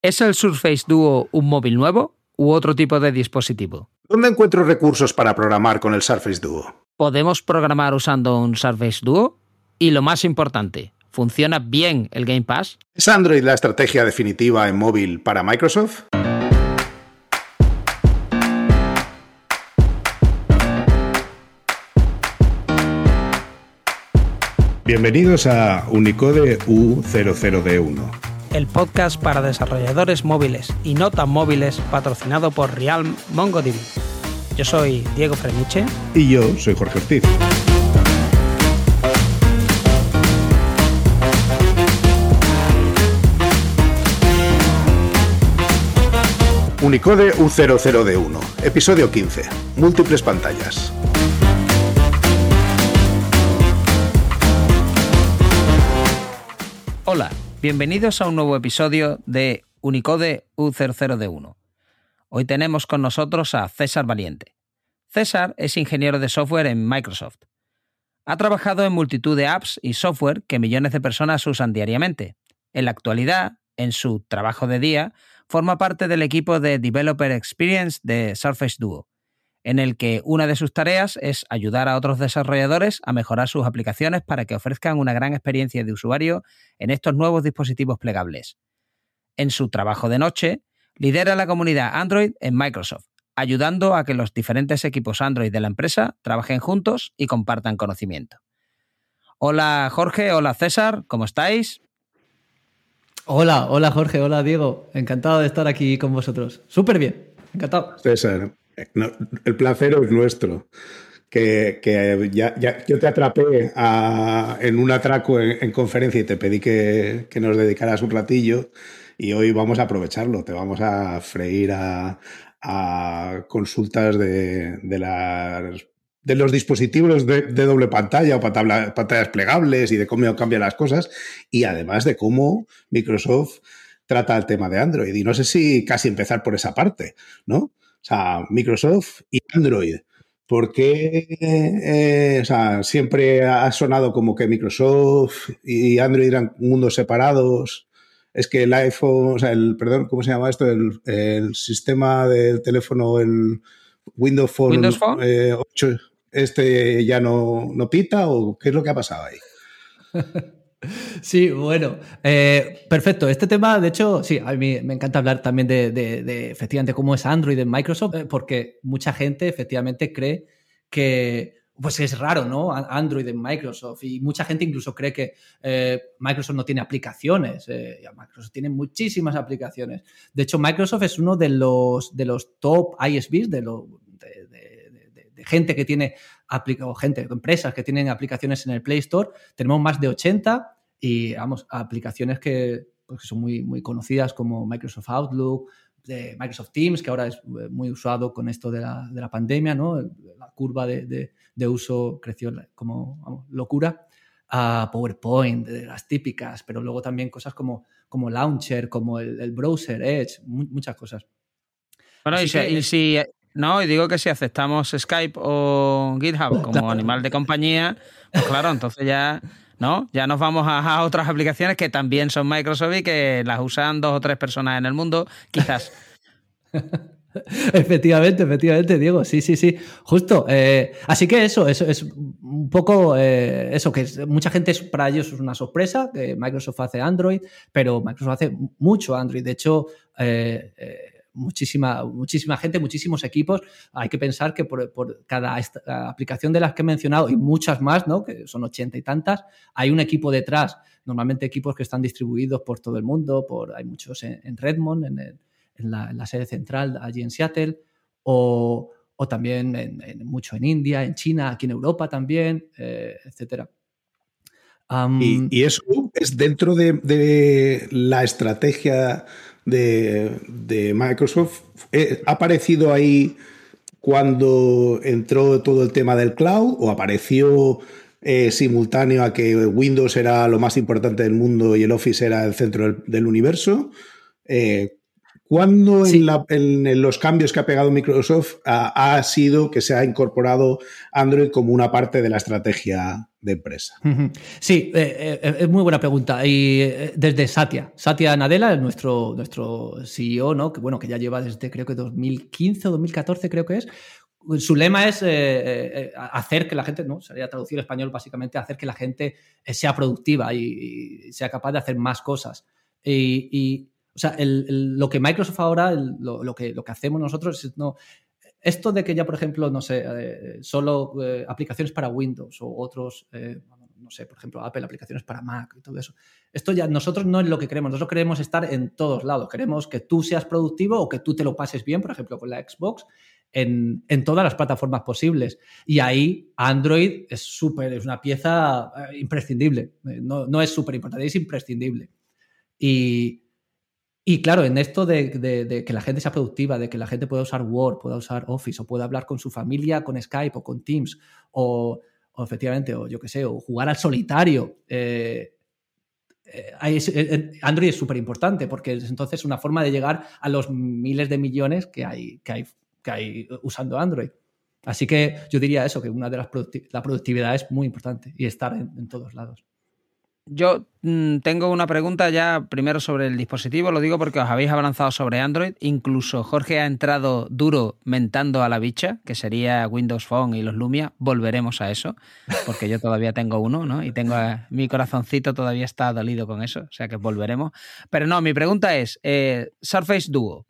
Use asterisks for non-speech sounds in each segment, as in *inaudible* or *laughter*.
¿Es el Surface Duo un móvil nuevo u otro tipo de dispositivo? ¿Dónde encuentro recursos para programar con el Surface Duo? ¿Podemos programar usando un Surface Duo? Y lo más importante, ¿funciona bien el Game Pass? ¿Es Android la estrategia definitiva en móvil para Microsoft? Bienvenidos a Unicode U00D1 el podcast para desarrolladores móviles y no tan móviles patrocinado por Realm MongoDB. Yo soy Diego Freniche. Y yo soy Jorge Ortiz. Unicode U00D1, episodio 15, múltiples pantallas. Hola, Bienvenidos a un nuevo episodio de Unicode U00D1. Hoy tenemos con nosotros a César Valiente. César es ingeniero de software en Microsoft. Ha trabajado en multitud de apps y software que millones de personas usan diariamente. En la actualidad, en su trabajo de día, forma parte del equipo de Developer Experience de Surface Duo en el que una de sus tareas es ayudar a otros desarrolladores a mejorar sus aplicaciones para que ofrezcan una gran experiencia de usuario en estos nuevos dispositivos plegables. En su trabajo de noche, lidera la comunidad Android en Microsoft, ayudando a que los diferentes equipos Android de la empresa trabajen juntos y compartan conocimiento. Hola Jorge, hola César, ¿cómo estáis? Hola, hola Jorge, hola Diego, encantado de estar aquí con vosotros. Súper bien, encantado. César, el placer es nuestro. Que, ya, yo te atrapé en un atraco en, conferencia y te pedí que, nos dedicaras un ratillo y hoy vamos a aprovecharlo, te vamos a freír a, consultas de, las, de los dispositivos de, doble pantalla o pantallas plegables y de cómo cambian las cosas y además de cómo Microsoft trata el tema de Android. Y no sé si casi empezar por esa parte, ¿no? O sea, Microsoft y Android. ¿Por qué eh, o sea, siempre ha sonado como que Microsoft y Android eran mundos separados? Es que el iPhone, o sea, el, perdón, ¿cómo se llama esto? El, sistema del teléfono, el Windows Phone, 8, eh, este ya no, no pita o qué es lo que ha pasado ahí? *laughs* Sí, bueno, eh, perfecto. Este tema, de hecho, sí, a mí me encanta hablar también de, efectivamente cómo es Android en Microsoft, eh, porque mucha gente efectivamente cree que pues es raro, ¿no? Android en Microsoft y mucha gente incluso cree que eh, Microsoft no tiene aplicaciones. Microsoft tiene muchísimas aplicaciones. De hecho, Microsoft es uno de los, de los top ISVs, de, de gente que tiene o gente, empresas que tienen aplicaciones en el Play Store. Tenemos más de 80 y, vamos, aplicaciones que, pues, son muy, muy conocidas como Microsoft Outlook, de Microsoft Teams, que ahora es eh, muy usado con esto de la, de la pandemia, ¿no? La curva de, de, uso creció como locura. A PowerPoint, de las típicas, pero luego también cosas como, como Launcher, como el, browser, Edge, muchas cosas. Bueno, y si, no, y digo que si aceptamos Skype o GitHub como animal de compañía, pues claro, entonces ya, ¿no? Ya nos vamos a, otras aplicaciones que también son Microsoft y que las usan dos o tres personas en el mundo, quizás. *laughs* efectivamente, efectivamente, Diego. Sí, sí, sí. Justo. Eh, así que eso, eso es un poco eh, eso, que mucha gente para ellos es una sorpresa, que Microsoft hace Android, pero Microsoft hace mucho Android. De hecho, eh, muchísima, muchísima gente, muchísimos equipos. Hay que pensar que por, cada aplicación de las que he mencionado y muchas más, ¿no? que son ochenta y tantas, hay un equipo detrás. Normalmente equipos que están distribuidos por todo el mundo, por, hay muchos en, Redmond, en, la, sede central allí en Seattle, o, también en, mucho en India, en China, aquí en Europa también, eh, etcétera. y, eso es dentro de la estrategia de, Microsoft. Eh, ¿Ha aparecido ahí cuando entró todo el tema del cloud o apareció eh, simultáneo a que Windows era lo más importante del mundo y el Office era el centro del, universo? Eh, ¿Cuándo en, los cambios que ha pegado Microsoft ha, sido que se ha incorporado Android como una parte de la estrategia de empresa? Sí, eh, eh, es muy buena pregunta. Y eh, desde Satya, Satya Nadella, nuestro, nuestro CEO, ¿no? que bueno, que ya lleva desde creo que 2015 o 2014 creo que es. Su lema es hacer que la gente, ¿no? Sería traducir español básicamente, hacer que la gente sea productiva y, sea capaz de hacer más cosas. y o sea, lo que Microsoft ahora, lo, que, lo que hacemos nosotros es no. Esto de que ya, por ejemplo, no sé, eh, solo eh, aplicaciones para Windows o otros, eh, no sé, por ejemplo, Apple, aplicaciones para Mac y todo eso. Esto ya nosotros no es lo que queremos, nosotros queremos estar en todos lados. Queremos que tú seas productivo o que tú te lo pases bien, por ejemplo, con la Xbox, en, todas las plataformas posibles. Y ahí Android es súper, es una pieza imprescindible. No, no es súper importante, es imprescindible. Y, y claro, en esto de, que la gente sea productiva, de que la gente pueda usar Word, pueda usar Office, o pueda hablar con su familia con Skype o con Teams, o, efectivamente, o yo qué sé, o jugar al solitario. Eh, eh, eh, Android es súper importante porque es entonces una forma de llegar a los miles de millones que hay, que hay, que hay usando Android. Así que yo diría eso, que una de las la productividad es muy importante y estar en todos lados. Yo mm, tengo una pregunta ya primero sobre el dispositivo, lo digo porque os habéis avanzado sobre Android, incluso Jorge ha entrado duro mentando a la bicha, que sería Windows Phone y los Lumia, volveremos a eso, porque yo todavía tengo uno, ¿no? Y tengo mi corazoncito todavía está dolido con eso, o sea que volveremos. Pero no, mi pregunta es, eh, Surface Duo,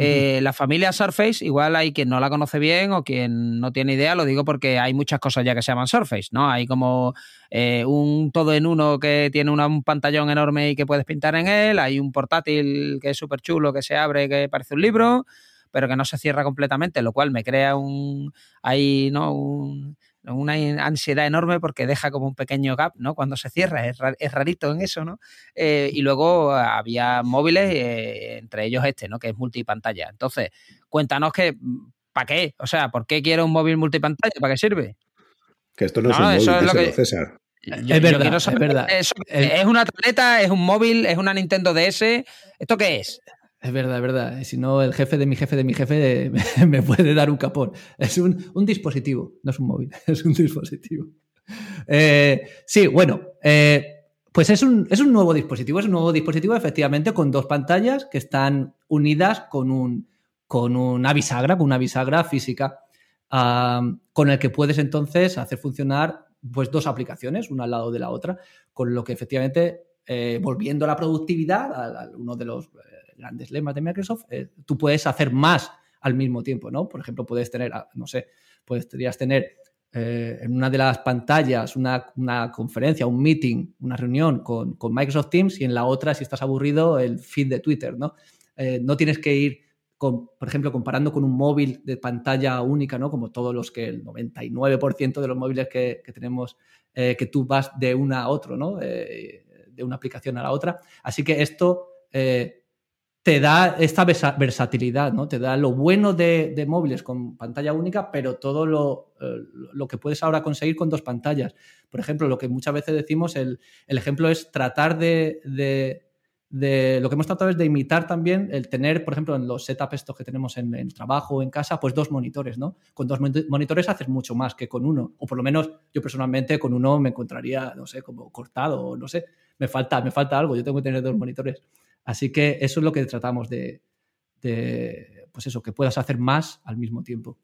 eh, la familia Surface, igual hay quien no la conoce bien o quien no tiene idea, lo digo porque hay muchas cosas ya que se llaman Surface, ¿no? Hay como eh, un todo en uno que tiene un pantallón enorme y que puedes pintar en él, hay un portátil que es súper chulo, que se abre, que parece un libro, pero que no se cierra completamente, lo cual me crea un, ahí, ¿no? Un, una ansiedad enorme porque deja como un pequeño gap, ¿no? Cuando se cierra, es, rarito en eso, ¿no? Eh, y luego había móviles, eh, entre ellos este, ¿no? Que es multipantalla. Entonces, cuéntanos que, ¿para qué? O sea, ¿por qué quiero un móvil multipantalla? ¿Para qué sirve? Que esto no, es un móvil, es lo que... César. es verdad, es verdad. ¿Es una tableta? ¿Es un móvil? ¿Es una Nintendo DS? ¿Esto qué es? Es verdad, es verdad. Si no, el jefe de mi jefe de mi jefe *laughs* me, puede dar un capón. Es un, dispositivo, no es un móvil, *laughs* es un dispositivo. Eh, sí, bueno, eh, pues es un, es un, nuevo dispositivo. Es un nuevo dispositivo, efectivamente, con dos pantallas que están unidas con, un, con una bisagra, con una bisagra física, con el que puedes entonces hacer funcionar pues, dos aplicaciones, una al lado de la otra, con lo que efectivamente, eh, volviendo a la productividad, a uno de los grandes lemas de Microsoft, eh, tú puedes hacer más al mismo tiempo, ¿no? Por ejemplo, puedes tener, ah, no sé, podrías tener eh, en una de las pantallas una, conferencia, un meeting, una reunión con, Microsoft Teams y en la otra, si estás aburrido, el feed de Twitter, ¿no? Eh, no tienes que ir, con, por ejemplo, comparando con un móvil de pantalla única, ¿no? Como todos los que el 99% de los móviles que, tenemos, que tú vas de una a otro, ¿no? de una aplicación a la otra. Así que esto te da esta versatilidad, ¿no? Te da lo bueno de, móviles con pantalla única, pero todo eh, lo, que puedes ahora conseguir con dos pantallas. Por ejemplo, lo que muchas veces decimos, el, ejemplo es tratar de, Lo que hemos tratado es de imitar también el tener, por ejemplo, en los setups estos que tenemos en el trabajo o en casa, pues dos monitores, ¿no? Con dos monitores haces mucho más que con uno. O por lo menos yo personalmente con uno me encontraría, no sé, como cortado no sé. Me falta, me falta algo. Yo tengo que tener dos monitores. Así que eso es lo que tratamos de, pues eso, que puedas hacer más al mismo tiempo.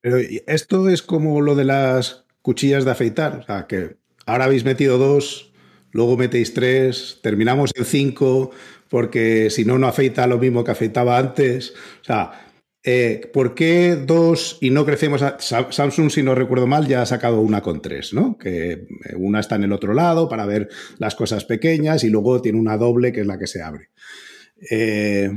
Pero esto es como lo de las cuchillas de afeitar, o sea, que ahora habéis metido dos, luego metéis tres, terminamos en cinco, porque si no, no afeita lo mismo que afeitaba antes. O sea, eh, ¿por qué dos y no crecemos? Samsung, si no recuerdo mal, ya ha sacado una con tres, ¿no? Que eh, una está en el otro lado para ver las cosas pequeñas y luego tiene una doble que es la que se abre. Eh,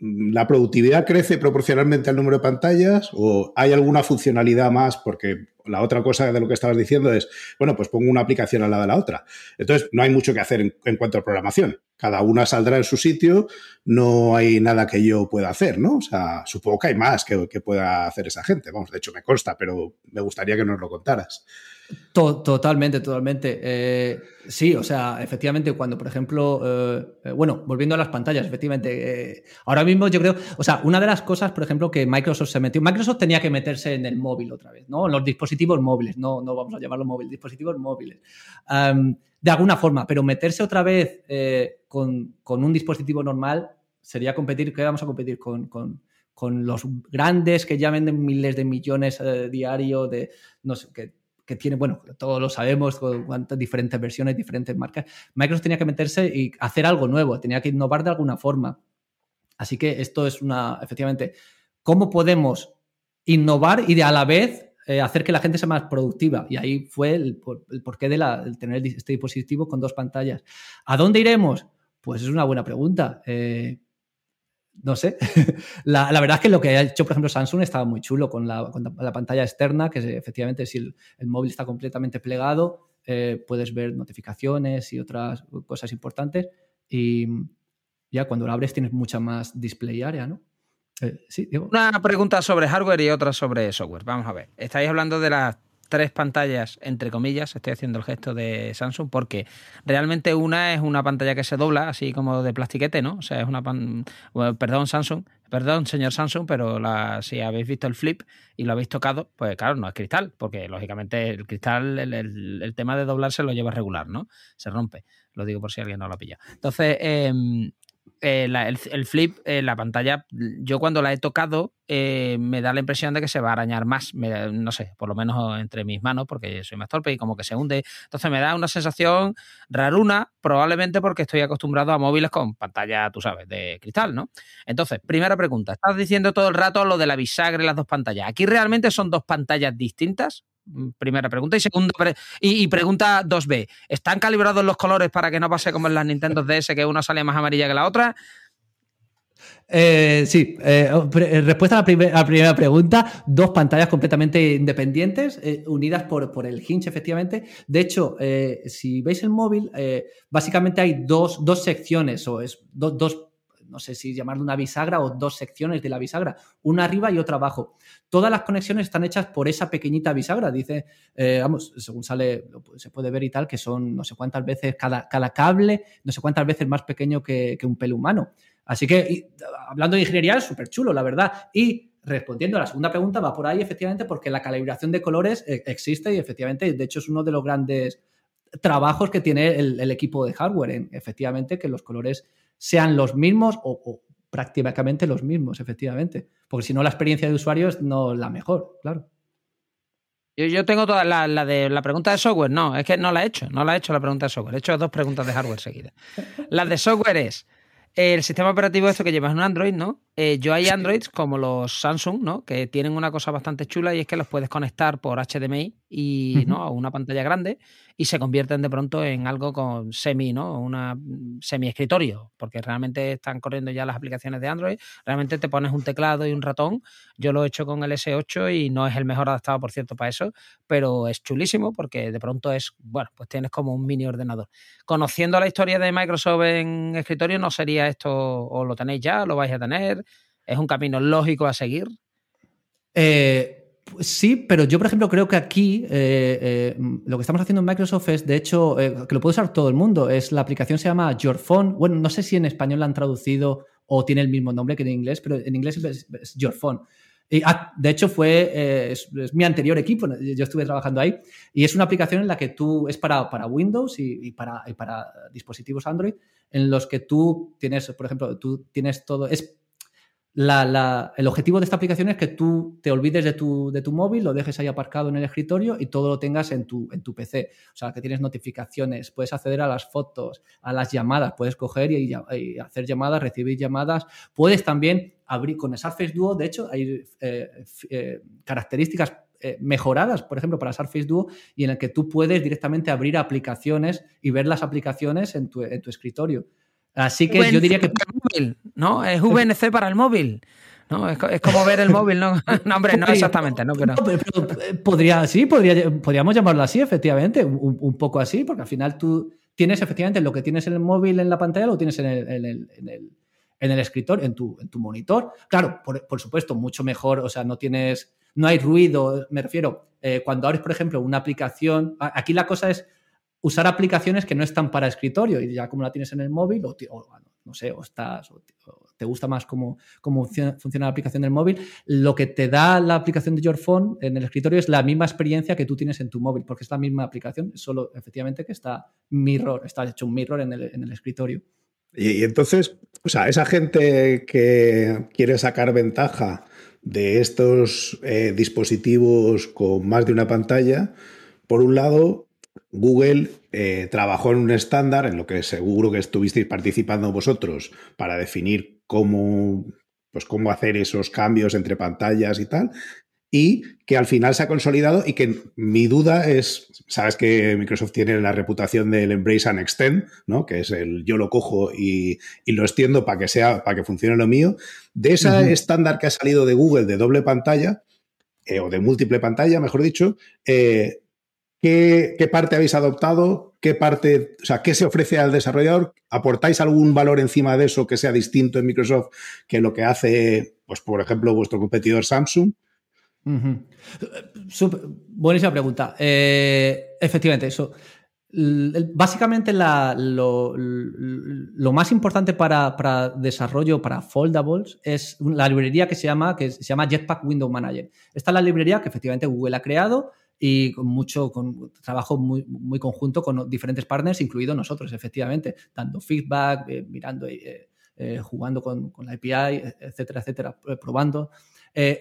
¿La productividad crece proporcionalmente al número de pantallas o hay alguna funcionalidad más? Porque la otra cosa de lo que estabas diciendo es, bueno, pues pongo una aplicación al lado de la otra. Entonces, no hay mucho que hacer en, cuanto a programación. Cada una saldrá en su sitio, no hay nada que yo pueda hacer, ¿no? O sea, supongo que hay más que, pueda hacer esa gente. Vamos, de hecho me consta, pero me gustaría que nos lo contaras. totalmente, totalmente. Eh, sí, o sea, efectivamente, cuando, por ejemplo, eh, eh, bueno, volviendo a las pantallas, efectivamente, ahora mismo yo creo, o sea, una de las cosas, por ejemplo, que Microsoft se metió, Microsoft tenía que meterse en el móvil otra vez, ¿no? En los dispositivos móviles, no, no vamos a llamarlo móvil, dispositivos móviles. De alguna forma, pero meterse otra vez con, un dispositivo normal sería competir, ¿qué vamos a competir? Con, con, los grandes que ya venden miles de millones diario de, no sé, que que tiene, bueno, todos lo sabemos, cuántas diferentes versiones, diferentes marcas. Microsoft tenía que meterse y hacer algo nuevo, tenía que innovar de alguna forma. Así que esto es una, efectivamente, ¿cómo podemos innovar y de a la vez eh, hacer que la gente sea más productiva? Y ahí fue el, porqué de tener este dispositivo con dos pantallas. ¿A dónde iremos? Pues es una buena pregunta. Eh, no sé. *laughs* la, verdad es que lo que ha hecho, por ejemplo, Samsung estaba muy chulo con la, pantalla externa, que efectivamente si el, móvil está completamente plegado, eh, puedes ver notificaciones y otras cosas importantes. Y ya cuando lo abres tienes mucha más display area, ¿no? Eh, sí, Una pregunta sobre hardware y otra sobre software. Vamos a ver. Estáis hablando de las tres pantallas, entre comillas, estoy haciendo el gesto de Samsung, porque realmente una es una pantalla que se dobla, así como de plastiquete, ¿no? O sea, es una pan... perdón, Samsung, perdón, señor Samsung, pero la, si habéis visto el flip y lo habéis tocado, pues claro, no es cristal, porque lógicamente el cristal, el, tema de doblarse lo lleva regular, ¿no? Se rompe. Lo digo por si alguien no lo ha pillado. Entonces, eh, eh, el, flip, eh, la pantalla, yo cuando la he tocado, eh, me da la impresión de que se va a arañar más, no sé, por lo menos entre mis manos, porque soy más torpe y como que se hunde. Entonces me da una sensación raruna, probablemente porque estoy acostumbrado a móviles con pantalla, tú sabes, de cristal, ¿no? Entonces, primera pregunta, estás diciendo todo el rato lo de la bisagra y las dos pantallas. ¿Aquí realmente son dos pantallas distintas? Mm, primera pregunta. Y segunda y, pregunta 2B. ¿Están calibrados los colores para que no pase como en las Nintendo DS, que una sale más amarilla que la otra? Eh, sí, eh, eh, respuesta a la, primera pregunta, dos pantallas completamente independientes, unidas por, por, el hinge, efectivamente. De hecho, si veis el móvil, básicamente hay dos, dos secciones, o es dos no sé si llamarlo una bisagra o dos secciones de la bisagra, una arriba y otra abajo. Todas las conexiones están hechas por esa pequeñita bisagra. Dice, eh, vamos, según sale, se puede ver y tal, que son no sé cuántas veces cada, cada cable, no sé cuántas veces más pequeño que, un pelo humano. Así que, hablando de ingeniería, es súper chulo, la verdad. Y respondiendo a la segunda pregunta, va por ahí, efectivamente, porque la calibración de colores eh, existe y efectivamente, de hecho, es uno de los grandes trabajos que tiene el, equipo de hardware, efectivamente, que los colores sean los mismos o, prácticamente los mismos, efectivamente. Porque si no, la experiencia de usuario es no la mejor, claro. Yo, tengo toda la, de la pregunta de software, no, es que no la he hecho, no la he hecho la pregunta de software, he hecho dos preguntas de hardware seguidas. La de software es el sistema operativo esto que llevas en Android, ¿no? Eh, yo hay Androids como los Samsung, ¿no? Que tienen una cosa bastante chula y es que los puedes conectar por HDMI y, ¿no? a una pantalla grande y se convierten de pronto en algo con semi, ¿no? Una semi escritorio, porque realmente están corriendo ya las aplicaciones de Android. Realmente te pones un teclado y un ratón. Yo lo he hecho con el S8 y no es el mejor adaptado, por cierto, para eso, pero es chulísimo porque de pronto es, bueno, pues tienes como un mini ordenador. Conociendo la historia de Microsoft en escritorio, no sería esto, o lo tenéis ya, lo vais a tener. Es un camino lógico a seguir. Eh, Sí, pero yo, por ejemplo, creo que aquí eh, eh, lo que estamos haciendo en Microsoft es, de hecho, que lo puede usar todo el mundo. Es la aplicación se llama Your Phone. Bueno, no sé si en español la han traducido o tiene el mismo nombre que en inglés, pero en inglés es, Your Phone. Y, ah, de hecho, fue es, mi anterior equipo. Yo estuve trabajando ahí y es una aplicación en la que tú es para, para Windows y, para, y para dispositivos Android, en los que tú tienes, por ejemplo, tú tienes todo. Es el objetivo de esta aplicación es que tú te olvides de tu, de tu, móvil, lo dejes ahí aparcado en el escritorio y todo lo tengas en tu, en tu PC. O sea, que tienes notificaciones, puedes acceder a las fotos, a las llamadas, puedes coger y, hacer llamadas, recibir llamadas. Puedes también abrir con Surface Duo, de hecho, hay eh, eh, características eh, mejoradas, por ejemplo, para Surface Duo, y en el que tú puedes directamente abrir aplicaciones y ver las aplicaciones en tu, en tu escritorio. Así que yo diría que. móvil, ¿no? Es VNC para el móvil. ¿no? Es, como ver el móvil, ¿no? *laughs* no, hombre, no exactamente, ¿no? Pero... Eh, podría, sí, podría, podríamos llamarlo así, efectivamente, un, poco así, porque al final tú tienes efectivamente lo que tienes en el móvil en la pantalla, lo tienes en el, en el, en el, en el escritorio, en tu, en tu monitor. Claro, por, por, supuesto, mucho mejor, o sea, no tienes no hay ruido, me refiero, eh, cuando abres, por ejemplo, una aplicación, aquí la cosa es usar aplicaciones que no están para escritorio y ya como la tienes en el móvil o, no sé, o estás, o, te gusta más cómo, cómo funciona, la aplicación del móvil, lo que te da la aplicación de Your Phone en el escritorio es la misma experiencia que tú tienes en tu móvil, porque es la misma aplicación, solo efectivamente que está mirror, está hecho un mirror en el, en el escritorio. Y, entonces, o sea, esa gente que quiere sacar ventaja de estos eh, dispositivos con más de una pantalla, por un lado, Google eh, trabajó en un estándar en lo que seguro que estuvisteis participando vosotros para definir cómo, pues cómo hacer esos cambios entre pantallas y tal, y que al final se ha consolidado y que mi duda es, sabes que Microsoft tiene la reputación del embrace and extend, ¿no? que es el yo lo cojo y, lo extiendo para que sea, para que funcione lo mío, de ese estándar que ha salido de Google de doble pantalla, eh, o de múltiple pantalla, mejor dicho, eh, ¿Qué, parte habéis adoptado? ¿Qué parte, o sea, qué se ofrece al desarrollador? ¿Aportáis algún valor encima de eso que sea distinto en Microsoft que lo que hace, pues, por ejemplo, vuestro competidor Samsung? buenísima pregunta. Eh, efectivamente, eso. Básicamente lo, más importante para, desarrollo, para foldables, es la librería que se llama, que se llama Jetpack Window Manager. Esta es la librería que efectivamente Google ha creado y con mucho con trabajo muy, muy conjunto con diferentes partners, incluido nosotros, efectivamente, dando feedback, eh, mirando, eh, eh, jugando con, con, la API, etcétera, etcétera, probando.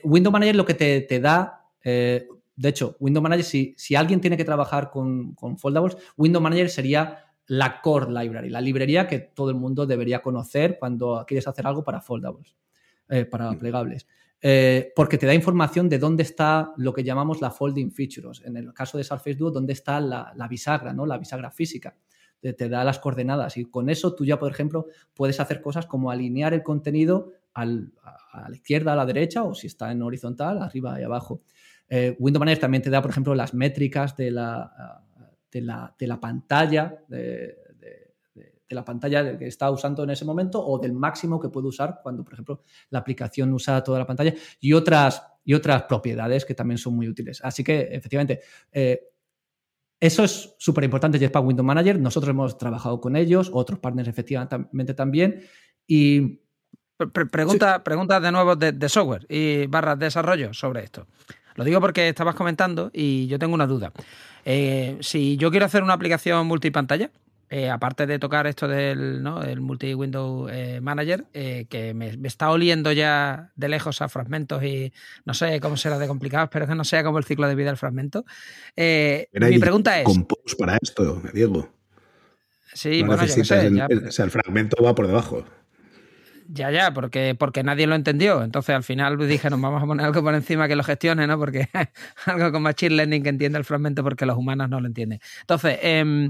Window Manager lo que te, te da, de hecho, Window Manager, si, si, alguien tiene que trabajar con, con foldables, Window Manager sería la core library, la librería que todo el mundo debería conocer cuando quieres hacer algo para foldables, para mm. plegables. Eh, porque te da información de dónde está lo que llamamos la folding features. En el caso de Surface Duo, dónde está la, bisagra, ¿no? La bisagra física. Te, da las coordenadas y con eso tú ya, por ejemplo, puedes hacer cosas como alinear el contenido a la izquierda, a la derecha o si está en horizontal, arriba y abajo. Eh, Windows Manager también te da, por ejemplo, las métricas de la, de la, pantalla, de, de la pantalla que está usando en ese momento o del máximo que puede usar cuando, por ejemplo, la aplicación usa toda la pantalla y otras, y otras propiedades que también son muy útiles. Así que, efectivamente, eh, eso es súper importante, Jetpack Window Manager. Nosotros hemos trabajado con ellos, otros partners efectivamente también. Y. Pregunta, pregunta de nuevo de, software y barras de desarrollo sobre esto. Lo digo porque estabas comentando y yo tengo una duda. Eh, si yo quiero hacer una aplicación multipantalla, eh, aparte de tocar esto del ¿no? el multi-window eh, manager, eh, que me, está oliendo ya de lejos a fragmentos y no sé cómo será de complicado, espero que no sea como el ciclo de vida del fragmento. mi pregunta es... Compose para esto, Diego. Sí, bueno, ya sé, o sea, el fragmento va por debajo. Ya, ya, porque, porque nadie lo entendió. Entonces al final dije, nos vamos a poner algo por encima que lo gestione, ¿no? Porque *laughs* algo con Machine Learning que entienda el fragmento porque los humanos no lo entienden. Entonces, eh,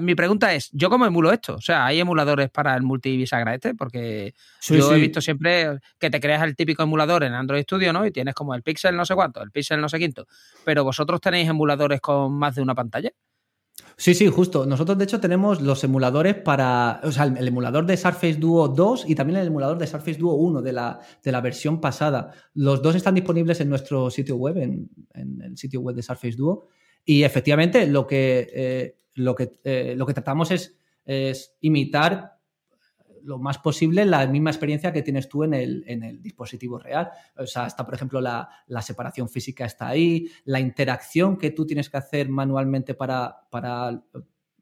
mi pregunta es, ¿yo cómo emulo esto? O sea, ¿hay emuladores para el multibisagra este? Porque yo he visto siempre que te creas el típico emulador en Android Studio, ¿no? Y tienes como el Pixel no sé cuánto, el Pixel no sé quinto. Pero vosotros tenéis emuladores con más de una pantalla. Sí, sí, justo. Nosotros, de hecho, tenemos los emuladores para. O sea, el emulador de Surface Duo 2 y también el emulador de Surface Duo 1 de la, de la versión pasada. Los dos están disponibles en nuestro sitio web, en, el sitio web de Surface Duo. Y efectivamente, lo que eh, lo que, eh, lo que tratamos es, imitar lo más posible la misma experiencia que tienes tú en el, dispositivo real. O sea, está, por ejemplo, la, separación física está ahí, la interacción que tú tienes que hacer manualmente para, para,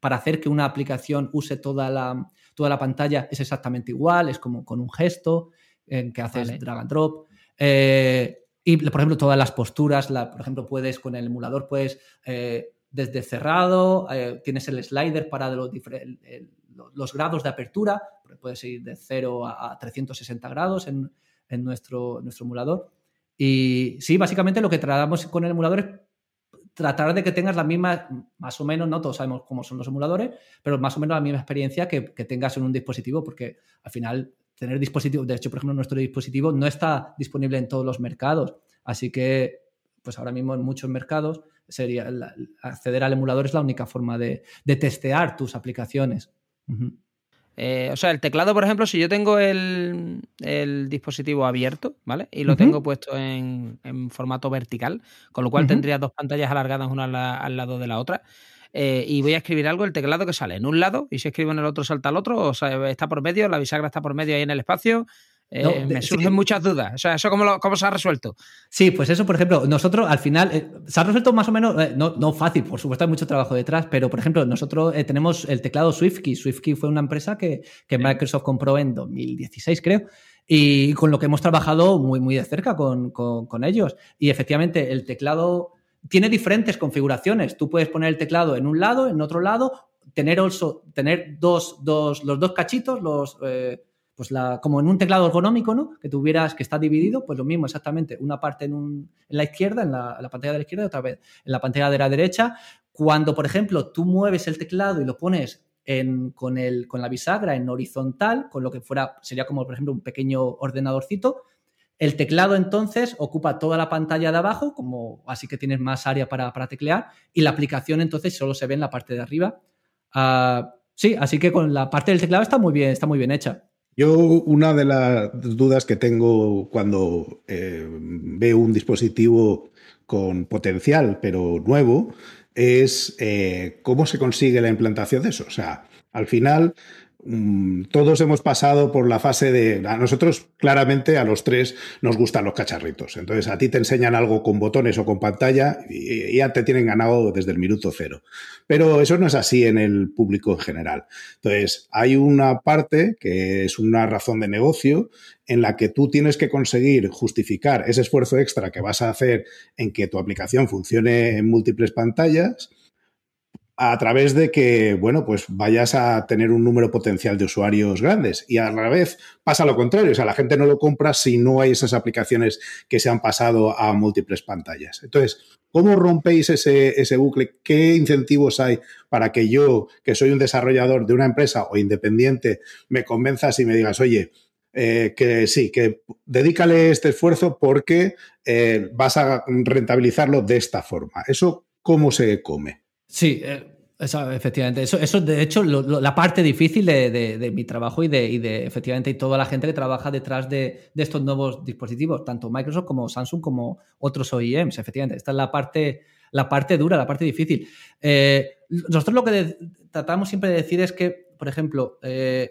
hacer que una aplicación use toda la, toda la pantalla es exactamente igual, es como con un gesto en que haces drag and drop. Eh, y, por ejemplo, todas las posturas, la, por ejemplo, puedes con el emulador, puedes eh, desde cerrado, eh, tienes el slider para los, los, grados de apertura, puedes ir de 0 a, 360 grados en, nuestro, nuestro emulador. Y sí, básicamente lo que tratamos con el emulador es tratar de que tengas la misma, más o menos, no todos sabemos cómo son los emuladores, pero más o menos la misma experiencia que, que tengas en un dispositivo, porque al final tener dispositivos, de hecho, por ejemplo, nuestro dispositivo no está disponible en todos los mercados, así que, pues ahora mismo en muchos mercados sería acceder al emulador es la única forma de, testear tus aplicaciones. Eh, o sea, el teclado, por ejemplo, si yo tengo el, dispositivo abierto, ¿vale? Y lo tengo puesto en, formato vertical, con lo cual tendría dos pantallas alargadas una al, lado de la otra. Eh, y voy a escribir algo, el teclado que sale en un lado, y si escribo en el otro salta al otro, o sea, está por medio, la bisagra está por medio ahí en el espacio, eh, me surgen muchas dudas. O sea, ¿eso cómo, cómo, se ha resuelto? Sí, pues eso, por ejemplo, nosotros al final eh, se ha resuelto más o menos, eh, no, no, fácil, por supuesto hay mucho trabajo detrás, pero por ejemplo, nosotros tenemos el teclado SwiftKey. SwiftKey fue una empresa que, que Microsoft compró en 2016, creo. Y con lo que hemos trabajado muy, muy de cerca con, con, con ellos. Y efectivamente, el teclado tiene diferentes configuraciones. Tú puedes poner el teclado en un lado, en otro lado, tener, also, tener dos, dos, los dos cachitos, los, pues la, como en un teclado ergonómico, ¿no? Que tuvieras que está dividido, pues lo mismo exactamente, una parte en, un, en la izquierda, en la, pantalla de la izquierda y otra vez en la pantalla de la derecha. Cuando, por ejemplo, tú mueves el teclado y lo pones en, con, el, con la bisagra en horizontal, con lo que fuera, sería como, por ejemplo, un pequeño ordenadorcito, el teclado entonces ocupa toda la pantalla de abajo, como así que tienes más área para, para teclear, y la aplicación entonces solo se ve en la parte de arriba. Ah, sí, así que con la parte del teclado está muy bien, está muy bien hecha. Yo una de las dudas que tengo cuando eh, veo un dispositivo con potencial pero nuevo es eh, cómo se consigue la implantación de eso. O sea, al final todos hemos pasado por la fase de... A nosotros, claramente, a los tres nos gustan los cacharritos. Entonces, a ti te enseñan algo con botones o con pantalla y ya te tienen ganado desde el minuto cero. Pero eso no es así en el público en general. Entonces, hay una parte que es una razón de negocio en la que tú tienes que conseguir justificar ese esfuerzo extra que vas a hacer en que tu aplicación funcione en múltiples pantallas a través de que, bueno, pues vayas a tener un número potencial de usuarios grandes. Y a la vez pasa lo contrario, o sea, la gente no lo compra si no hay esas aplicaciones que se han pasado a múltiples pantallas. Entonces, ¿cómo rompéis ese, ese bucle? ¿Qué incentivos hay para que yo, que soy un desarrollador de una empresa o independiente, me convenzas y me digas, oye, eh, que sí, que dedícale este esfuerzo porque eh, vas a rentabilizarlo de esta forma. ¿Eso cómo se come? Sí, eh, efectivamente. Eso, eso de hecho, la parte difícil de, mi trabajo y de, y efectivamente, toda la gente que trabaja detrás de, estos nuevos dispositivos, tanto Microsoft como Samsung como otros OEMs, efectivamente. Esta es la parte, la parte dura, la parte difícil. Eh, nosotros lo que tratamos siempre de decir es que, por ejemplo, eh,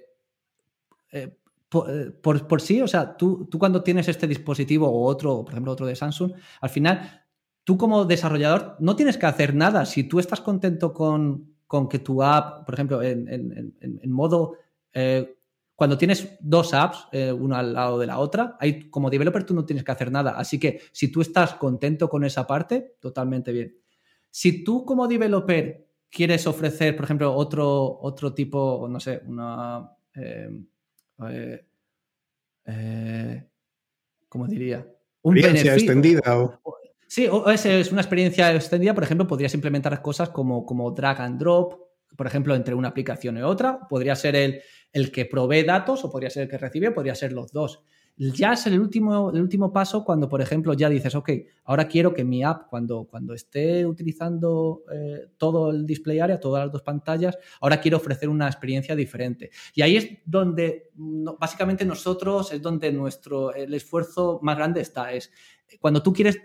por, por, sí, o sea, tú, tú cuando tienes este dispositivo o otro, por ejemplo, otro de Samsung, al final tú como desarrollador no tienes que hacer nada. Si tú estás contento con, que tu app, por ejemplo, en, modo... Eh, cuando tienes dos apps, eh, una al lado de la otra, hay, como developer tú no tienes que hacer nada. Así que si tú estás contento con esa parte, totalmente bien. Si tú como developer quieres ofrecer, por ejemplo, otro, otro tipo, no sé, una... Eh, ¿Cómo diría? Un beneficio extendida. O... Sí, o es una experiencia extendida, por ejemplo, podrías implementar cosas como, como drag and drop, por ejemplo, entre una aplicación y otra. Podría ser el, el que provee datos o podría ser el que recibe, podría ser los dos. Ya es el último, el último paso cuando, por ejemplo, ya dices, ok, ahora quiero que mi app, cuando, cuando esté utilizando eh, todo el display area, todas las dos pantallas, ahora quiero ofrecer una experiencia diferente. Y ahí es donde, básicamente nosotros, es donde nuestro, el esfuerzo más grande está. Es cuando tú quieres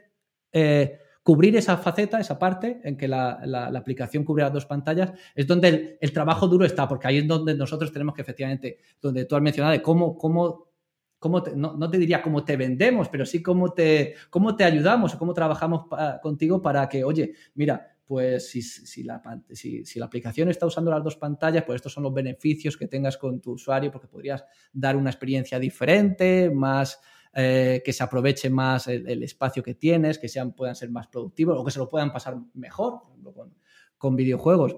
eh, cubrir esa faceta, esa parte en que la, aplicación cubre las dos pantallas, es donde el, trabajo duro está, porque ahí es donde nosotros tenemos que efectivamente, donde tú has mencionado de cómo, cómo, cómo no, te diría cómo te vendemos, pero sí cómo te, cómo te ayudamos o cómo trabajamos contigo para que, oye, mira, pues si, si, la, si, la, aplicación está usando las dos pantallas, pues estos son los beneficios que tengas con tu usuario, porque podrías dar una experiencia diferente, más eh, que se aproveche más el, espacio que tienes, que sean, puedan ser más productivos o que se lo puedan pasar mejor con, videojuegos.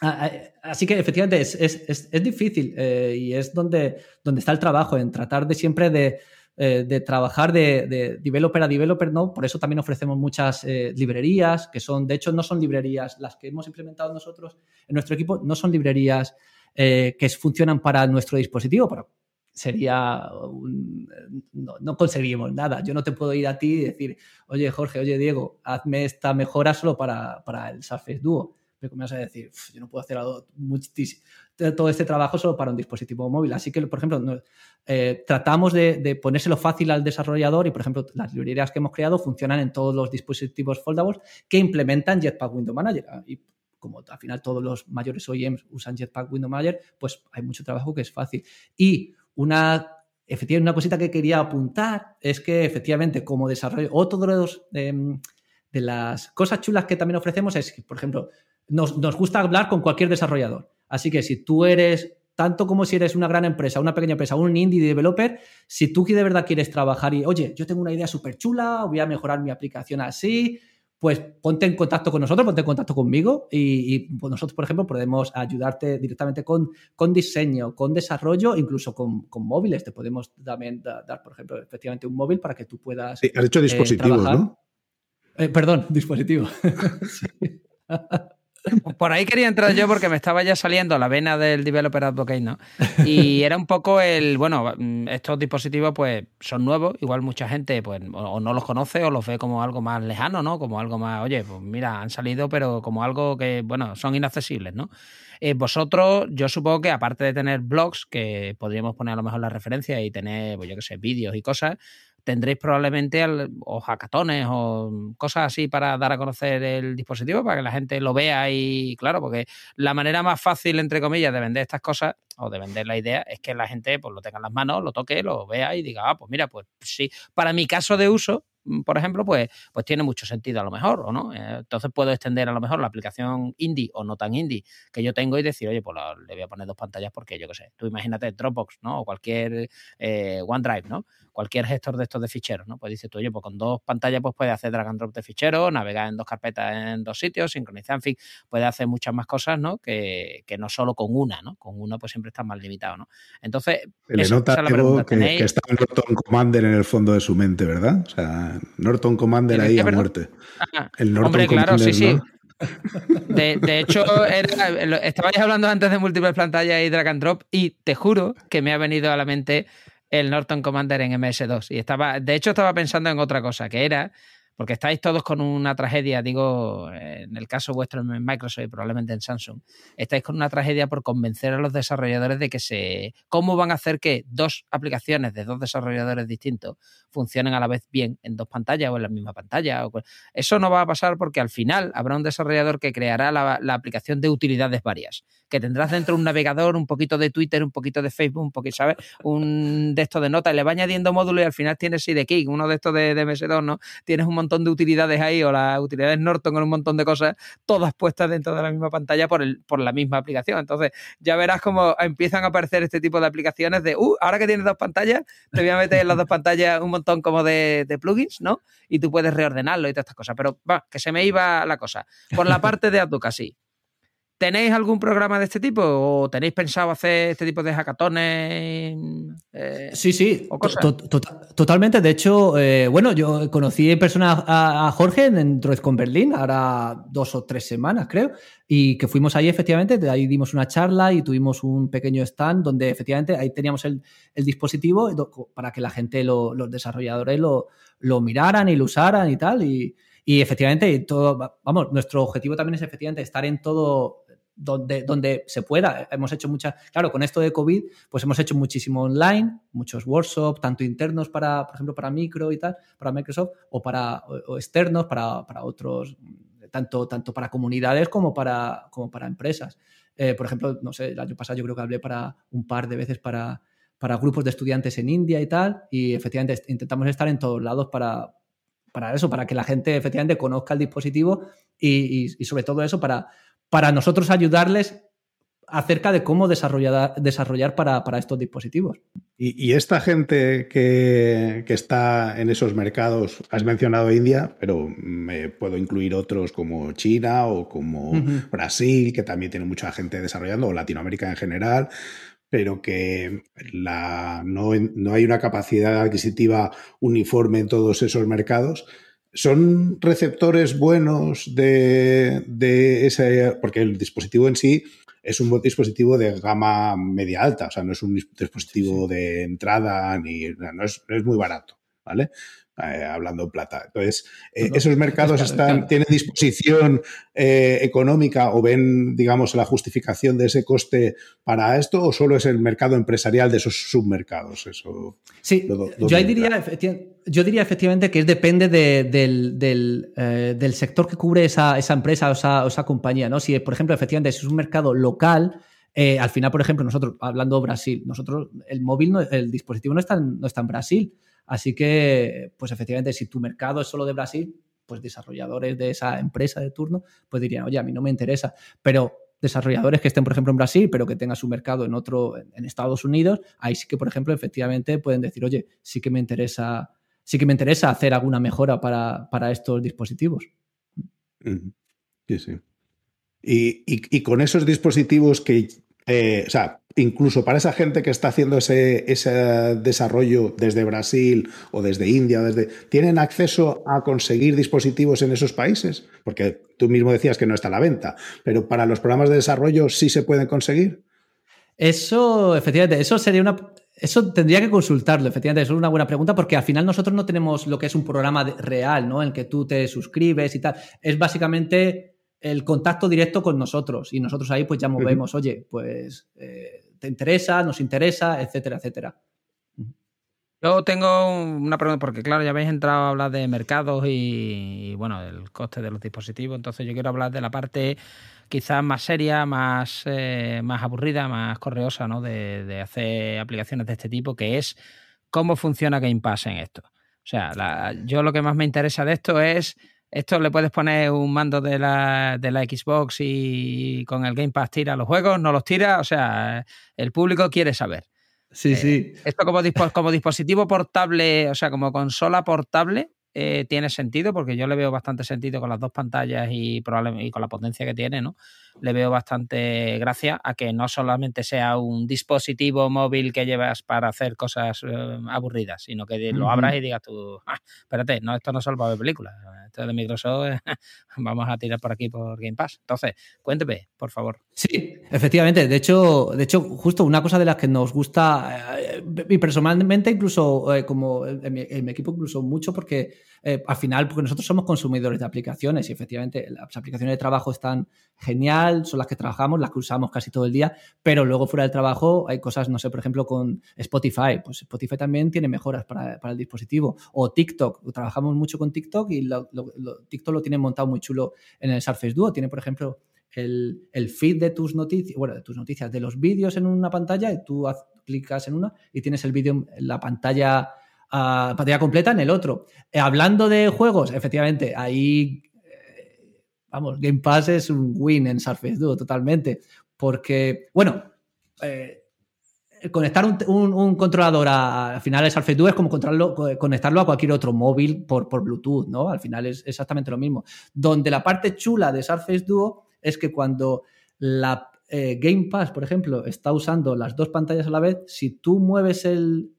Ah, ah, así que efectivamente es, difícil eh, y es donde, donde está el trabajo, en tratar de siempre de, eh, trabajar de, developer a developer, ¿no? Por eso también ofrecemos muchas librerías, que son, de hecho, no son librerías, las que hemos implementado nosotros en nuestro equipo, no son librerías que funcionan para nuestro dispositivo, pero sería no, conseguimos nada. Yo no te puedo ir a ti y decir, oye Jorge, oye Diego, hazme esta mejora solo para, el Surface Duo. me vas a decir, yo no puedo hacer todo este trabajo solo para un dispositivo móvil. Así que, por ejemplo, eh, tratamos de, ponérselo fácil al desarrollador y, por ejemplo, las librerías que hemos creado funcionan en todos los dispositivos foldables que implementan Jetpack Window Manager. Y como al final todos los mayores OEMs usan Jetpack Window Manager, pues hay mucho trabajo que es fácil. Y una efectivamente, una cosita que quería apuntar es que efectivamente como desarrollo, otro de, los, em, de las cosas chulas que también ofrecemos es que, por ejemplo, nos, gusta hablar con cualquier desarrollador. Así que si tú eres, tanto como si eres una gran empresa, una pequeña empresa, un indie developer, si tú de verdad quieres trabajar y, oye, yo tengo una idea súper chula, voy a mejorar mi aplicación así, pues ponte en contacto con nosotros, ponte en contacto conmigo y, pues nosotros, por ejemplo, podemos ayudarte directamente con, con diseño, con desarrollo, incluso con, móviles. Te podemos también dar, por ejemplo, efectivamente un móvil para que tú puedas. Sí, has hecho eh, dispositivos, ¿no? Eh, perdón, *laughs* dispositivo. *laughs* *laughs* Por ahí quería entrar yo porque me estaba ya saliendo la vena del developer advocate, ¿no? *laughs* Y era un poco el, bueno, estos dispositivos pues son nuevos, igual mucha gente pues o no los conoce o los ve como algo más lejano, ¿no? Como algo más, oye, pues mira, han salido, pero como algo que, bueno, son inaccesibles, ¿no? Eh, vosotros, yo supongo que aparte de tener blogs, que podríamos poner a lo mejor la referencia y tener, pues yo qué sé, vídeos y cosas, tendréis probablemente o hackatones o cosas así para dar a conocer el dispositivo, para que la gente lo vea y claro, porque la manera más fácil, entre comillas, de vender estas cosas o de vender la idea es que la gente pues lo tenga en las manos, lo toque, lo vea y diga, ah, pues mira, pues sí, para mi caso de uso, mm, por ejemplo, pues, pues tiene mucho sentido a lo mejor, ¿o no? Eh, entonces puedo extender a lo mejor la aplicación indie o no tan indie que yo tengo y decir, oye, pues le voy a poner dos pantallas porque yo qué sé, tú imagínate Dropbox, ¿no? O cualquier eh, OneDrive, ¿no? Cualquier gestor de estos de ficheros, ¿no? Pues dices tú, oye, pues con dos pantallas pues puedes hacer drag and drop de ficheros, navegar en dos carpetas en dos sitios, sincronizar, en fin, puede hacer muchas más cosas, ¿no? Que, que no solo con una, ¿no? Con uno pues siempre está más limitado, ¿no? Entonces, le nota que, está Norton Commander en el fondo de su mente, ¿verdad? O sea, Norton Commander ahí a muerte. El Norton Hombre, claro, sí, sí. *laughs* De, hecho, era, estabais hablando antes de múltiples pantallas y drag and drop y te juro que me ha venido a la mente el Norton Commander en MS2 y estaba, de hecho estaba pensando en otra cosa, que era porque estáis todos con una tragedia, digo, en el caso vuestro en Microsoft y probablemente en Samsung, estáis con una tragedia por convencer a los desarrolladores de que se... ¿Cómo van a hacer que dos aplicaciones de dos desarrolladores distintos funcionen a la vez bien en dos pantallas o en la misma pantalla? Eso no va a pasar porque al final habrá un desarrollador que creará la, aplicación de utilidades varias, que tendrás dentro un navegador, un poquito de Twitter, un poquito de Facebook, un poquito, ¿sabes? Un de estos de notas, y le va añadiendo módulos y al final tienes Key, uno de estos de, de MS2, ¿no? Tienes un montón de utilidades ahí o las utilidades Norton con un montón de cosas, todas puestas dentro de la misma pantalla por, el, por la misma aplicación. Entonces ya verás cómo empiezan a aparecer este tipo de aplicaciones de, uh, ahora que tienes dos pantallas, te voy a meter en las dos pantallas un montón como de, plugins, ¿no? Y tú puedes reordenarlo y todas estas cosas. Pero va, que se me iba la cosa. Por la *laughs* parte de sí ¿Tenéis algún programa de este tipo o tenéis pensado hacer este tipo de hackatones? Eh, sí, sí, totalmente. De hecho, eh, bueno, yo conocí en persona a, Jorge en con Berlín, ahora dos o tres semanas, creo, y que fuimos ahí efectivamente, de ahí dimos una charla y tuvimos un pequeño stand donde efectivamente ahí teníamos el, dispositivo para que la gente, los desarrolladores lo, lo miraran y lo usaran y tal. Y, y efectivamente, todo, vamos, nuestro objetivo también es efectivamente estar en todo donde, donde se pueda. Hemos hecho muchas, claro, con esto de COVID, pues hemos hecho muchísimo online, muchos workshops, tanto internos para, por ejemplo, para micro y tal, para Microsoft, o para o externos, para, para, otros, tanto, tanto para comunidades como para, como para empresas. Eh, por ejemplo, no sé, el año pasado yo creo que hablé para un par de veces para, para grupos de estudiantes en India y tal, y efectivamente intentamos estar en todos lados para, para eso, para que la gente efectivamente conozca el dispositivo y, y sobre todo eso, para, para nosotros ayudarles acerca de cómo desarrollar, desarrollar para, estos dispositivos. Y, esta gente que, está en esos mercados, has mencionado India, pero me puedo incluir otros como China o como Brasil, que también tiene mucha gente desarrollando, o Latinoamérica en general, pero que la, no, no hay una capacidad adquisitiva uniforme en todos esos mercados son receptores buenos de, ese, porque el dispositivo en sí es un dispositivo de gama media alta, o sea, no es un dispositivo de entrada ni no es, muy barato, ¿vale? Eh, hablando en plata. Entonces, eh, ¿esos mercados están, tienen disposición eh, económica o ven, digamos, la justificación de ese coste para esto o solo es el mercado empresarial de esos submercados? Eso, sí, yo, diría, yo diría efectivamente que depende del, del, sector que cubre esa, esa empresa o esa, compañía. ¿no? Si, por ejemplo, efectivamente es un mercado local, al final, por ejemplo, nosotros, hablando de Brasil, nosotros, el móvil, no, el dispositivo no está, no está en Brasil. Así que, pues efectivamente, si tu mercado es solo de Brasil, pues desarrolladores de esa empresa de turno, pues dirían, oye, a mí no me interesa. Pero desarrolladores que estén, por ejemplo, en Brasil, pero que tengan su mercado en otro, en Estados Unidos, ahí sí que, por ejemplo, efectivamente pueden decir, oye, sí que me interesa, sí que me interesa hacer alguna mejora para, estos dispositivos. Sí, sí. y, con esos dispositivos que eh, o sea, incluso para esa gente que está haciendo ese, ese, desarrollo desde Brasil o desde India, desde, ¿tienen acceso a conseguir dispositivos en esos países? Porque tú mismo decías que no está a la venta, pero para los programas de desarrollo sí se pueden conseguir. Eso, efectivamente, eso sería una. Eso tendría que consultarlo, efectivamente, eso es una buena pregunta, porque al final nosotros no tenemos lo que es un programa real, ¿no? En el que tú te suscribes y tal. Es básicamente el contacto directo con nosotros y nosotros ahí pues ya movemos, oye, pues eh, te interesa, nos interesa, etcétera, etcétera. Yo tengo una pregunta, porque claro, ya habéis entrado a hablar de mercados y, bueno, el coste de los dispositivos, entonces yo quiero hablar de la parte quizás más seria, más, eh, más aburrida, más correosa, ¿no? De, de, hacer aplicaciones de este tipo, que es cómo funciona Game Pass en esto. O sea, yo lo que más me interesa de esto es esto le puedes poner un mando de la, de la Xbox y con el Game Pass tira los juegos, no los tira, o sea, el público quiere saber. Sí, sí. Eh, esto como, como dispositivo portable, o sea, como consola portable, eh, tiene sentido, porque yo le veo bastante sentido con las dos pantallas y, probablemente, y con la potencia que tiene, ¿no? Le veo bastante gracia a que no solamente sea un dispositivo móvil que llevas para hacer cosas eh, aburridas, sino que lo abras y digas tú, ah, espérate, no, esto no es solo para ver películas, esto de Microsoft, *laughs* vamos a tirar por aquí por Game Pass. Entonces, cuénteme, por favor. Sí, efectivamente. De hecho, de hecho, justo una cosa de las que nos gusta, eh, y personalmente incluso como en mi equipo incluso mucho, porque eh, al final, porque nosotros somos consumidores de aplicaciones y efectivamente las aplicaciones de trabajo están genial, son las que trabajamos, las que usamos casi todo el día, pero luego fuera del trabajo hay cosas, no sé, por ejemplo, con Spotify, pues Spotify también tiene mejoras para, el dispositivo, o TikTok, trabajamos mucho con TikTok y TikTok lo tiene montado muy chulo en el Surface Duo, tiene, por ejemplo, el, feed de tus noticias, bueno, de tus noticias, de los vídeos en una pantalla y tú clicas en una y tienes el vídeo en la pantalla pantalla completa en el otro. Eh, hablando de juegos, efectivamente, ahí, eh, vamos, Game Pass es un win en Surface Duo totalmente, porque, bueno, eh, conectar un, controlador al final de Surface Duo es como conectarlo a cualquier otro móvil por Bluetooth, ¿no? Al final es exactamente lo mismo. Donde la parte chula de Surface Duo es que cuando la Game Pass, por ejemplo, está usando las dos pantallas a la vez, si tú mueves el,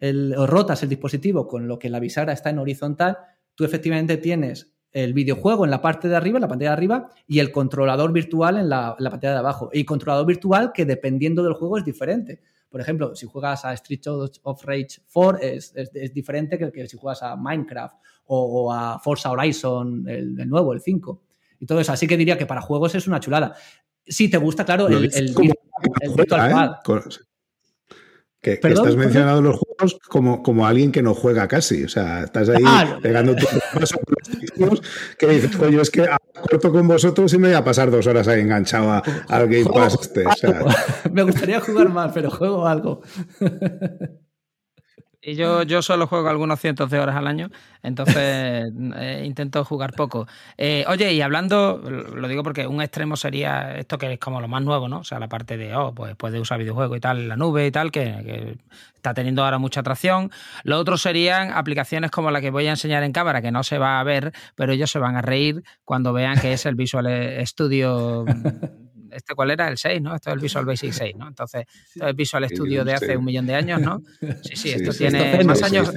o rotas el dispositivo con lo que la bisagra está en horizontal, tú efectivamente tienes el videojuego en la parte de arriba, en la pantalla de arriba, y el controlador virtual en la, pantalla de abajo. Y controlador virtual que dependiendo del juego es diferente. Por ejemplo, si juegas a Street of Rage 4 es, diferente que, que, si juegas a Minecraft o, a Forza Horizon, el, nuevo, el 5. Y todo eso. Así que diría que para juegos es una chulada. Si te gusta, claro, el, el, virtual pad. Que, estás mencionando los juegos como, como alguien que no juega casi. O sea, estás ahí ah, pegando tu paso con los que dices, coño, es que corto con vosotros y me voy a pasar dos horas ahí enganchado al Game Pass este. *laughs* Me gustaría jugar más, pero juego algo. *laughs* Y yo, yo solo juego algunos cientos de horas al año, entonces *laughs* eh, intento jugar poco. Eh, oye, y hablando, lo digo porque un extremo sería esto que es como lo más nuevo, ¿no? O sea, la parte de, oh, pues puede usar videojuegos y tal, la nube y tal, que, está teniendo ahora mucha atracción. Lo otro serían aplicaciones como la que voy a enseñar en cámara, que no se va a ver, pero ellos se van a reír cuando vean que es el Visual Studio *laughs* ¿este cuál era? El 6, ¿no? Esto es el Visual Basic 6, ¿no? Entonces, esto es Visual Studio de hace un millón de años, ¿no? *laughs* Sí, sí, esto tiene más años.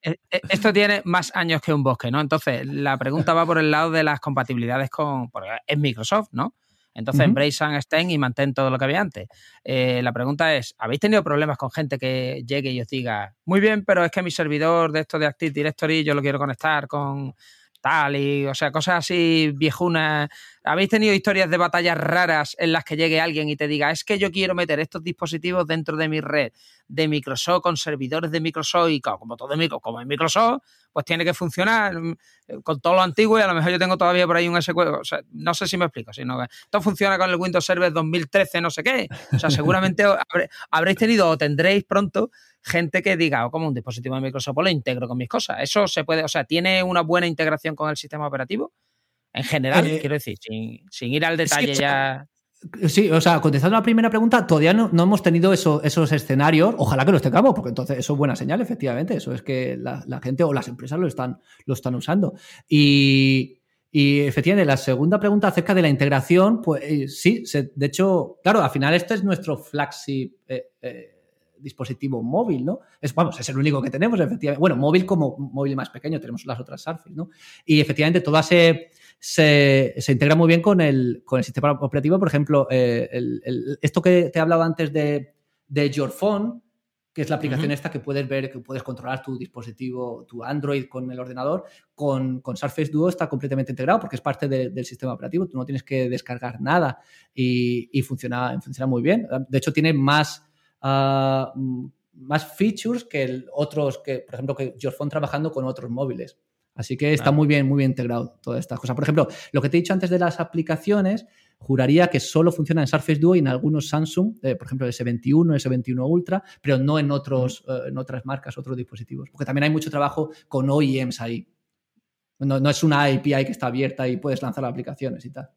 Eh, eh, esto tiene más años que un bosque, ¿no? Entonces, la pregunta va por el lado de las compatibilidades con. Porque es Microsoft, ¿no? Entonces, embrace and extend y mantén todo lo que había antes. Eh, la pregunta es, ¿habéis tenido problemas con gente que llegue y os diga, muy bien, pero es que mi servidor de esto de Active Directory yo lo quiero conectar con tal y, o sea, cosas así viejunas. ¿Habéis tenido historias de batallas raras en las que llegue alguien y te diga, es que yo quiero meter estos dispositivos dentro de mi red de Microsoft con servidores de Microsoft y como todo como en Microsoft, pues tiene que funcionar mm, con todo lo antiguo y a lo mejor yo tengo todavía por ahí un SQL, o sea, no sé si me explico, sino que esto funciona con el Windows Server 2013, no sé qué. O sea, seguramente *laughs* habréis tenido o tendréis pronto gente que diga, o oh, como un dispositivo de Microsoft lo integro con mis cosas. Eso se puede, o sea, tiene una buena integración con el sistema operativo. En general, eh, quiero decir, sin, ir al detalle ya. Sí, o sea, contestando a la primera pregunta, todavía no, hemos tenido esos escenarios. Ojalá que los tengamos, porque entonces eso es buena señal, efectivamente. Eso es que la, gente o las empresas lo están, lo están usando. Y, y, efectivamente, la segunda pregunta acerca de la integración, pues eh, sí, de hecho, claro, al final este es nuestro flagship. Eh, dispositivo móvil, ¿no? Es, vamos, es el único que tenemos, efectivamente. Bueno, móvil como móvil más pequeño, tenemos las otras Surface, ¿no? Y efectivamente toda se, se, integra muy bien con el, con el sistema operativo. Por ejemplo, eh, esto que te hablaba antes de, de Your Phone, que es la aplicación esta que puedes ver, que puedes controlar tu dispositivo, tu Android con el ordenador, con, con Surface Duo está completamente integrado porque es parte del sistema operativo, tú no tienes que descargar nada y, y funciona, funciona muy bien. De hecho, tiene más Mm, más features que otros, que por ejemplo, que Phone trabajando con otros móviles. Así que está muy bien, muy bien integrado todas estas cosas. Por ejemplo, lo que te he dicho antes de las aplicaciones, juraría que solo funciona en Surface Duo y en algunos Samsung, eh, por ejemplo, S21, S21 Ultra, pero no en, otros, eh, en otras marcas, otros dispositivos. Porque también hay mucho trabajo con OEMs ahí. No, no es una API que está abierta y puedes lanzar aplicaciones y tal.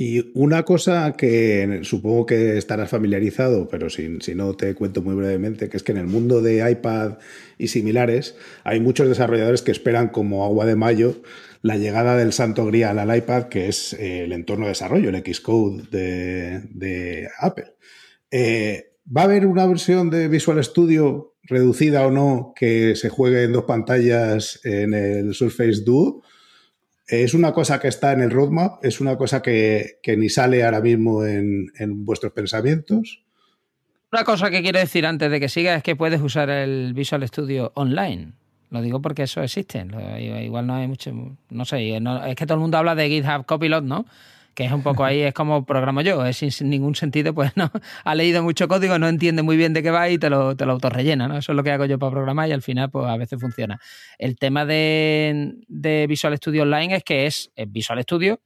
Y una cosa que supongo que estarás familiarizado, pero si, si, no te cuento muy brevemente, que es que en el mundo de iPad y similares hay muchos desarrolladores que esperan como agua de mayo la llegada del santo grial al iPad, que es eh, el entorno de desarrollo, el Xcode de, Apple. Eh, ¿Va a haber una versión de Visual Studio reducida o no que se juegue en dos pantallas en el Surface Duo? Es una cosa que está en el roadmap, es una cosa que, ni sale ahora mismo en, vuestros pensamientos. Una cosa que quiero decir antes de que siga es que puedes usar el Visual Studio online. Lo digo porque eso existe. Igual no hay mucho. No sé, es que todo el mundo habla de GitHub Copilot, ¿no? Que es un poco ahí, es como programo yo, es sin, ningún sentido, pues no, ha leído mucho código, no entiende muy bien de qué va y te lo, te lo autorrellena, ¿no? Eso es lo que hago yo para programar y al final, pues a veces funciona. El tema de, Visual Studio Online es que es Visual Studio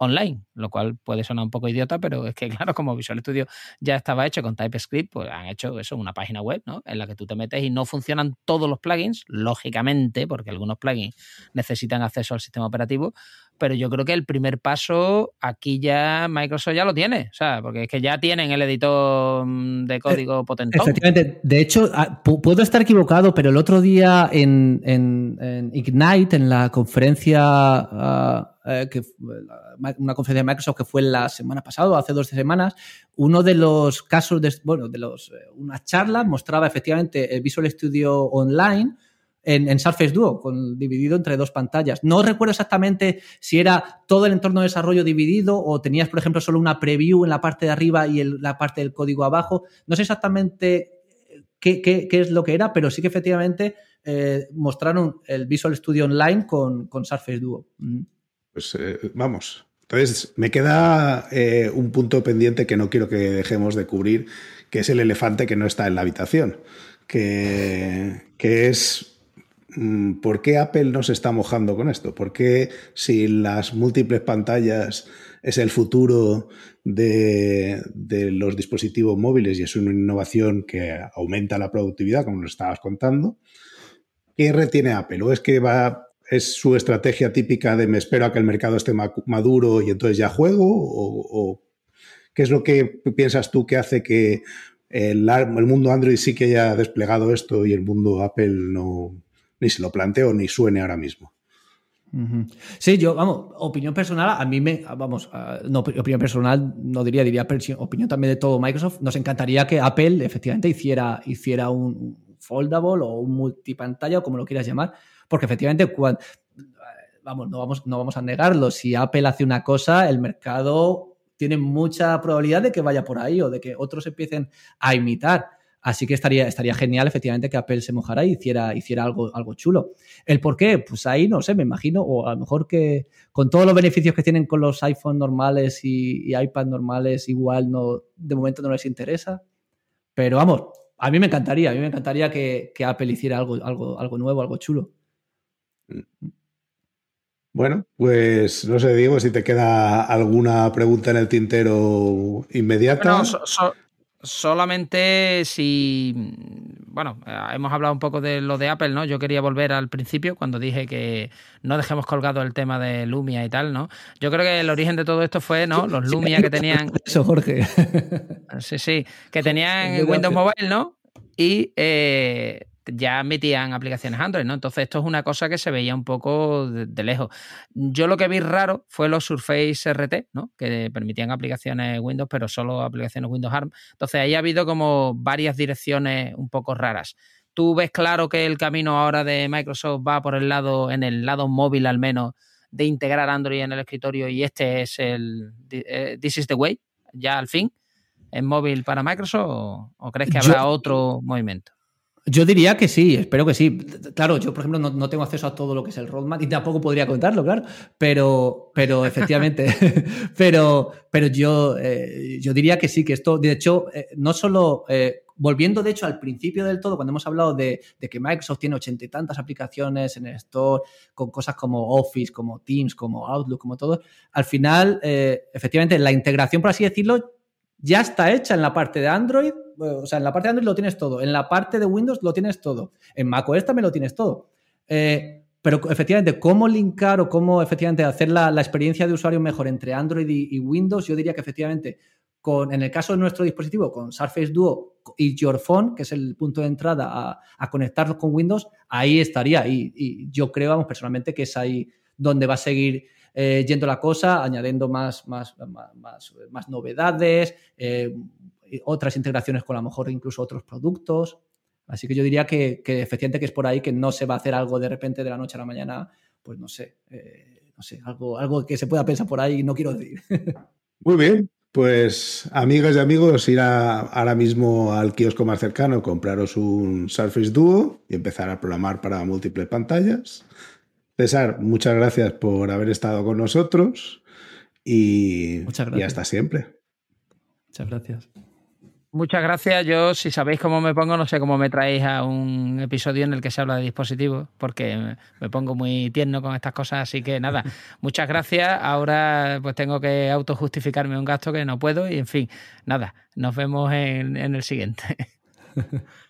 online, lo cual puede sonar un poco idiota, pero es que *laughs* claro, como Visual Studio ya estaba hecho con TypeScript, pues han hecho eso, una página web, ¿no? En la que tú te metes y no funcionan todos los plugins, lógicamente, porque algunos plugins necesitan acceso al sistema operativo, pero yo creo que el primer paso aquí ya Microsoft ya lo tiene, o sea, porque es que ya tienen el editor mm, de código potente. Efectivamente, de hecho, ah, puedo estar equivocado, pero el otro día en, Ignite, en la conferencia, ah, eh, que, una conferencia de Microsoft que fue la semana pasada, hace dos semanas, uno de los casos, de, bueno, de los, eh, una charla mostraba efectivamente el Visual Studio Online, en, Surface Duo, con, dividido entre dos pantallas. No recuerdo exactamente si era todo el entorno de desarrollo dividido o tenías, por ejemplo, solo una preview en la parte de arriba y la parte del código abajo. No sé exactamente qué, es lo que era, pero sí que efectivamente eh, mostraron el Visual Studio Online con, Surface Duo. Mm. Pues eh, vamos. Entonces, me queda eh, un punto pendiente que no quiero que dejemos de cubrir, que es el elefante que no está en la habitación, que, que es Mm, ¿por qué Apple no se está mojando con esto? ¿Por qué si las múltiples pantallas es el futuro de, los dispositivos móviles y es una innovación que aumenta la productividad, como nos estabas contando, ¿qué retiene Apple? ¿O es que va, es su estrategia típica de me espero a que el mercado esté maduro y entonces ya juego? ¿O, qué es lo que piensas tú que hace que el, mundo Android sí que haya desplegado esto y el mundo Apple no, ni se lo planteo ni suene ahora mismo. Sí, yo, vamos, opinión personal, a mí me, vamos, no, opinión personal no diría, diría opinión también de todo Microsoft, nos encantaría que Apple efectivamente hiciera, hiciera un foldable o un multipantalla o como lo quieras llamar, porque efectivamente cuando, vamos, no vamos, no vamos a negarlo. Si Apple hace una cosa, el mercado tiene mucha probabilidad de que vaya por ahí o de que otros empiecen a imitar. Así que estaría, estaría genial, efectivamente, que Apple se mojara y hiciera, hiciera algo, algo chulo. ¿El por qué? Pues ahí no sé, me imagino, o a lo mejor que con todos los beneficios que tienen con los iPhone normales y, iPad normales, igual no, de momento no les interesa. Pero vamos, a mí me encantaría, a mí me encantaría que, Apple hiciera algo, algo, algo nuevo, algo chulo. Bueno, pues no sé, Diego, si te queda alguna pregunta en el tintero inmediata. Solamente si, bueno, hemos hablado un poco de lo de Apple, ¿no? Yo quería volver al principio cuando dije que no dejemos colgado el tema de Lumia y tal, ¿no? Yo creo que el origen de todo esto fue, ¿no? Los Lumia que tenían... Eso, Jorge. Sí, sí, que tenían *laughs* Windows Mobile, ¿no? Y eh, ya metían aplicaciones Android, ¿no? Entonces esto es una cosa que se veía un poco de, lejos. Yo lo que vi raro fue los Surface RT, ¿no? Que permitían aplicaciones Windows, pero solo aplicaciones Windows ARM. Entonces ahí ha habido como varias direcciones un poco raras. ¿Tú ves claro que el camino ahora de Microsoft va por el lado, en el lado móvil al menos, de integrar Android en el escritorio y este es el eh, This is the way, ya al fin, en móvil para Microsoft o, crees que habrá otro movimiento? Yo diría que sí, espero que sí. Claro, yo, por ejemplo, no, tengo acceso a todo lo que es el roadmap y tampoco podría contarlo, claro. Pero, pero *laughs* efectivamente, *laughs* pero, pero yo, eh, yo diría que sí, que esto, de hecho, eh, no solo, eh, volviendo de hecho al principio del todo, cuando hemos hablado de, que Microsoft tiene ochenta y tantas aplicaciones en el store, con cosas como Office, como Teams, como Outlook, como todo, al final, efectivamente, la integración, por así decirlo, ya está hecha en la parte de Android o sea, en la parte de Android lo tienes todo, en la parte de Windows lo tienes todo, en macOS también lo tienes todo. Eh, pero efectivamente, cómo linkar o cómo efectivamente hacer la, experiencia de usuario mejor entre Android y, Windows, yo diría que efectivamente, con, en el caso de nuestro dispositivo, con Surface Duo y Your Phone, que es el punto de entrada a, a conectarlos con Windows, ahí estaría. Y, yo creo, vamos, personalmente, que es ahí donde va a seguir eh, yendo la cosa, añadiendo más, más, más, novedades, eh, otras integraciones con a lo mejor incluso otros productos. Así que yo diría que, efectivamente que es por ahí que no se va a hacer algo de repente de la noche a la mañana, pues no sé, eh, no sé, algo, algo que se pueda pensar por ahí, no quiero decir. *laughs* Muy bien, pues amigas y amigos, ir ahora mismo al kiosco más cercano, compraros un Surface Duo y empezar a programar para múltiples pantallas. César, muchas gracias por haber estado con nosotros y, y hasta siempre. Muchas gracias. Muchas gracias. Yo, si sabéis cómo me pongo, no sé cómo me traéis a un episodio en el que se habla de dispositivos, porque me pongo muy tierno con estas cosas. Así que nada, *laughs* muchas gracias. Ahora pues tengo que autojustificarme un gasto que no puedo y en fin, nada, nos vemos en, en el siguiente. *laughs*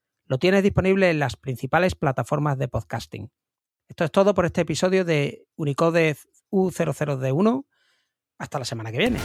lo tienes disponible en las principales plataformas de podcasting. Esto es todo por este episodio de Unicode U00D1. Hasta la semana que viene.